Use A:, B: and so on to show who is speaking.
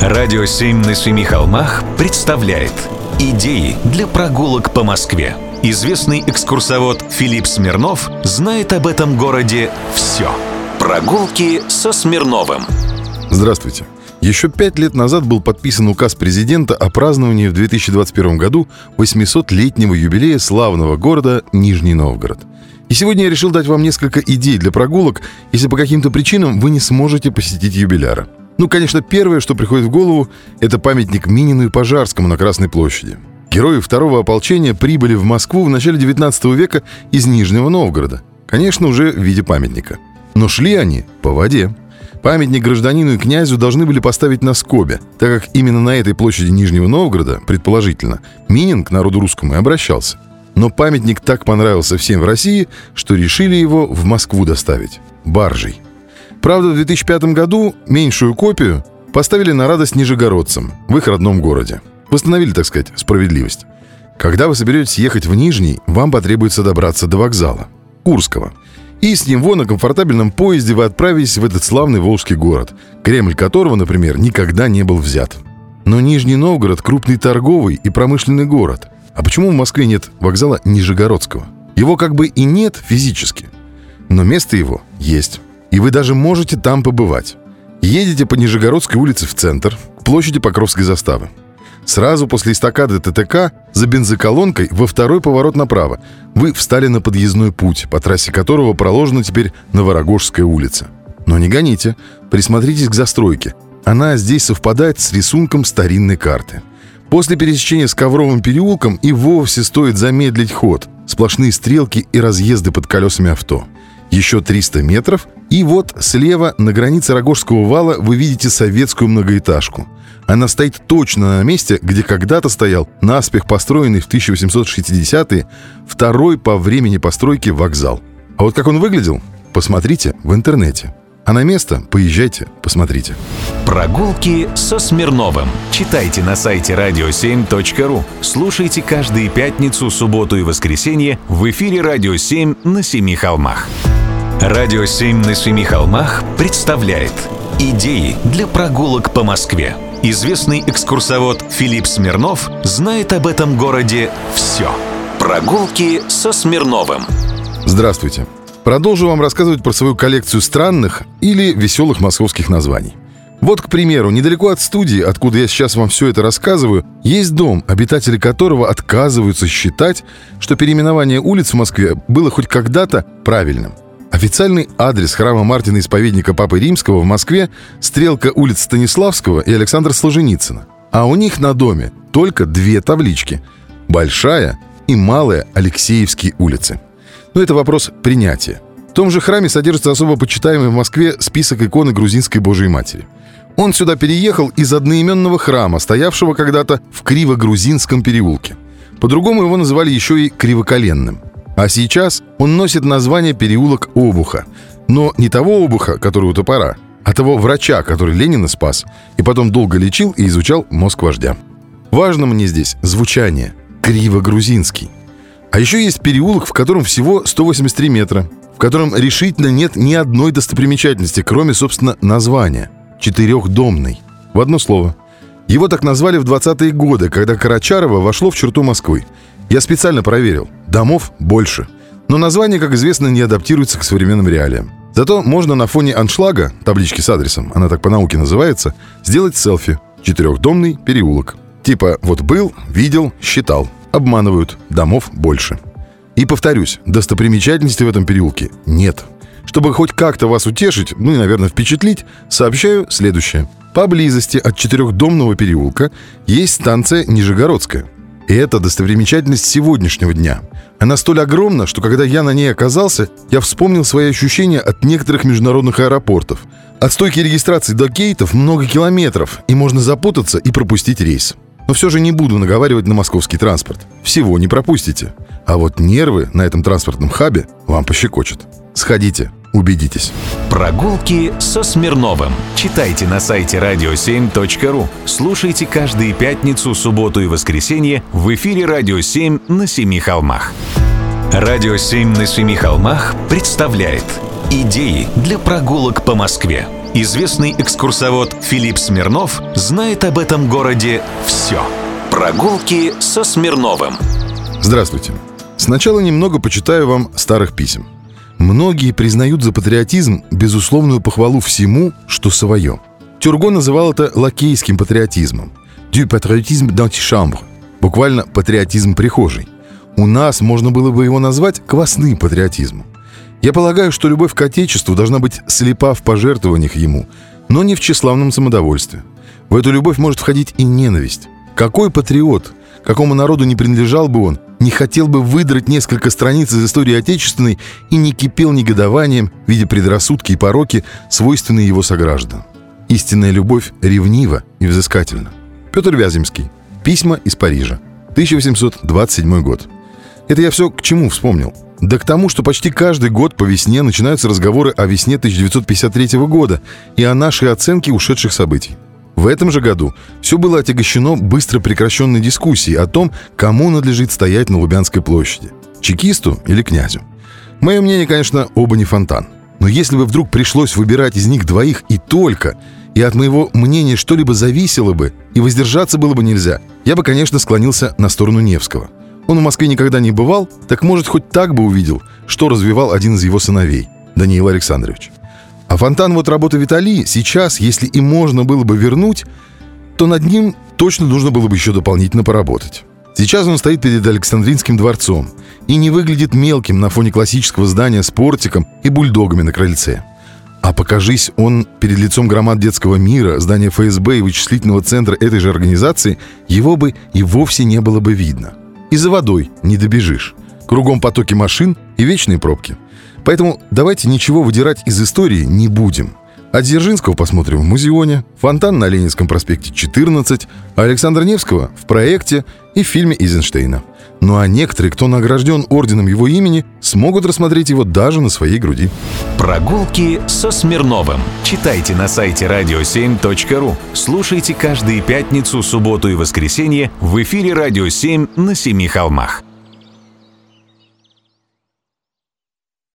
A: Радио «Семь на семи холмах» представляет Идеи для прогулок по Москве. Известный экскурсовод Филипп Смирнов знает об этом городе все. Прогулки со Смирновым.
B: Здравствуйте. Еще пять лет назад был подписан указ президента о праздновании в 2021 году 800-летнего юбилея славного города Нижний Новгород. И сегодня я решил дать вам несколько идей для прогулок, если по каким-то причинам вы не сможете посетить юбиляра. Ну, конечно, первое, что приходит в голову, это памятник Минину и Пожарскому на Красной площади. Герои второго ополчения прибыли в Москву в начале 19 века из Нижнего Новгорода. Конечно, уже в виде памятника. Но шли они по воде. Памятник гражданину и князю должны были поставить на Скобе, так как именно на этой площади Нижнего Новгорода, предположительно, Минин к народу русскому и обращался. Но памятник так понравился всем в России, что решили его в Москву доставить. Баржей. Правда, в 2005 году меньшую копию поставили на радость нижегородцам в их родном городе. Восстановили, так сказать, справедливость. Когда вы соберетесь ехать в Нижний, вам потребуется добраться до вокзала, Курского. И с него на комфортабельном поезде вы отправитесь в этот славный Волжский город, Кремль которого, например, никогда не был взят. Но Нижний Новгород – крупный торговый и промышленный город. А почему в Москве нет вокзала Нижегородского? Его как бы и нет физически. Но место его есть. И вы даже можете там побывать. Едете по Нижегородской улице в центр, к площади Покровской заставы. Сразу после эстакады ТТК за бензоколонкой во второй поворот направо вы встали на подъездной путь, по трассе которого проложена теперь Новорогожская улица. Но не гоните, присмотритесь к застройке. Она здесь совпадает с рисунком старинной карты. После пересечения с Ковровым переулком и вовсе стоит замедлить ход. Сплошные стрелки и разъезды под колесами авто. Еще 300 метров, и вот слева на границе Рогожского вала вы видите советскую многоэтажку. Она стоит точно на месте, где когда-то стоял наспех построенный в 1860-е второй по времени постройки вокзал. А вот как он выглядел, посмотрите в интернете. А на место поезжайте, посмотрите.
A: Прогулки со Смирновым. Читайте на сайте radio7.ru. Слушайте каждые пятницу, субботу и воскресенье в эфире «Радио 7» на Семи холмах. «Радио 7» на Семи холмах представляет Идеи для прогулок по Москве. Известный экскурсовод Филипп Смирнов знает об этом городе все. Прогулки со Смирновым.
B: Здравствуйте. Продолжу вам рассказывать про свою коллекцию странных или веселых московских названий. Вот, к примеру, недалеко от студии, откуда я сейчас вам все это рассказываю, есть дом, обитатели которого отказываются считать, что переименование улиц в Москве было хоть когда-то правильным. Официальный адрес храма Мартина Исповедника Папы Римского в Москве – стрелка улиц Станиславского и Александра Солженицына. А у них на доме только две таблички – Большая и Малая Алексеевские улицы – но это вопрос принятия. В том же храме содержится особо почитаемый в Москве список иконы грузинской Божией Матери. Он сюда переехал из одноименного храма, стоявшего когда-то в Криво-Грузинском переулке. По-другому его называли еще и Кривоколенным. А сейчас он носит название переулок Обуха. Но не того Обуха, который у топора, а того врача, который Ленина спас, и потом долго лечил и изучал мозг вождя. Важно мне здесь звучание. Криво-грузинский. А еще есть переулок, в котором всего 183 метра, в котором решительно нет ни одной достопримечательности, кроме, собственно, названия. Четырехдомный. В одно слово. Его так назвали в 20-е годы, когда Карачарово вошло в черту Москвы. Я специально проверил. Домов больше. Но название, как известно, не адаптируется к современным реалиям. Зато можно на фоне аншлага, таблички с адресом, она так по науке называется, сделать селфи. Четырехдомный переулок. Типа вот был, видел, считал обманывают, домов больше. И повторюсь, достопримечательностей в этом переулке нет. Чтобы хоть как-то вас утешить, ну и, наверное, впечатлить, сообщаю следующее. Поблизости от четырехдомного переулка есть станция Нижегородская. И это достопримечательность сегодняшнего дня. Она столь огромна, что когда я на ней оказался, я вспомнил свои ощущения от некоторых международных аэропортов. От стойки регистрации до кейтов много километров, и можно запутаться и пропустить рейс. Но все же не буду наговаривать на московский транспорт. Всего не пропустите. А вот нервы на этом транспортном хабе вам пощекочут. Сходите, убедитесь.
A: Прогулки со Смирновым. Читайте на сайте radio7.ru. Слушайте каждые пятницу, субботу и воскресенье в эфире «Радио 7» на Семи холмах. «Радио 7» на Семи холмах представляет Идеи для прогулок по Москве. Известный экскурсовод Филипп Смирнов знает об этом городе все. Прогулки со Смирновым.
B: Здравствуйте. Сначала немного почитаю вам старых писем. Многие признают за патриотизм безусловную похвалу всему, что свое. Тюрго называл это лакейским патриотизмом. «Du patriotisme d'antichambre» – буквально «патриотизм прихожей». У нас можно было бы его назвать квасным патриотизмом. Я полагаю, что любовь к Отечеству должна быть слепа в пожертвованиях ему, но не в тщеславном самодовольстве. В эту любовь может входить и ненависть. Какой патриот, какому народу не принадлежал бы он, не хотел бы выдрать несколько страниц из истории отечественной и не кипел негодованием, видя предрассудки и пороки, свойственные его согражданам. Истинная любовь ревнива и взыскательна. Петр Вяземский. Письма из Парижа. 1827 год. Это я все к чему вспомнил? Да к тому, что почти каждый год по весне начинаются разговоры о весне 1953 года и о нашей оценке ушедших событий. В этом же году все было отягощено быстро прекращенной дискуссией о том, кому надлежит стоять на Лубянской площади – чекисту или князю. Мое мнение, конечно, оба не фонтан. Но если бы вдруг пришлось выбирать из них двоих и только, и от моего мнения что-либо зависело бы, и воздержаться было бы нельзя, я бы, конечно, склонился на сторону Невского. Он в Москве никогда не бывал, так может хоть так бы увидел, что развивал один из его сыновей, Даниил Александрович. А фонтан вот работы Виталии сейчас, если и можно было бы вернуть, то над ним точно нужно было бы еще дополнительно поработать. Сейчас он стоит перед Александринским дворцом и не выглядит мелким на фоне классического здания с портиком и бульдогами на крыльце. А покажись он перед лицом громад детского мира, здания ФСБ и вычислительного центра этой же организации, его бы и вовсе не было бы видно. И за водой не добежишь. Кругом потоки машин и вечные пробки – Поэтому давайте ничего выдирать из истории не будем. А Дзержинского посмотрим в Музеоне, Фонтан на Ленинском проспекте 14, а Александра Невского в проекте и в фильме Эйзенштейна. Ну а некоторые, кто награжден орденом его имени, смогут рассмотреть его даже на своей груди.
A: Прогулки со Смирновым. Читайте на сайте radio7.ru. Слушайте каждые пятницу, субботу и воскресенье в эфире «Радио 7» на Семи холмах.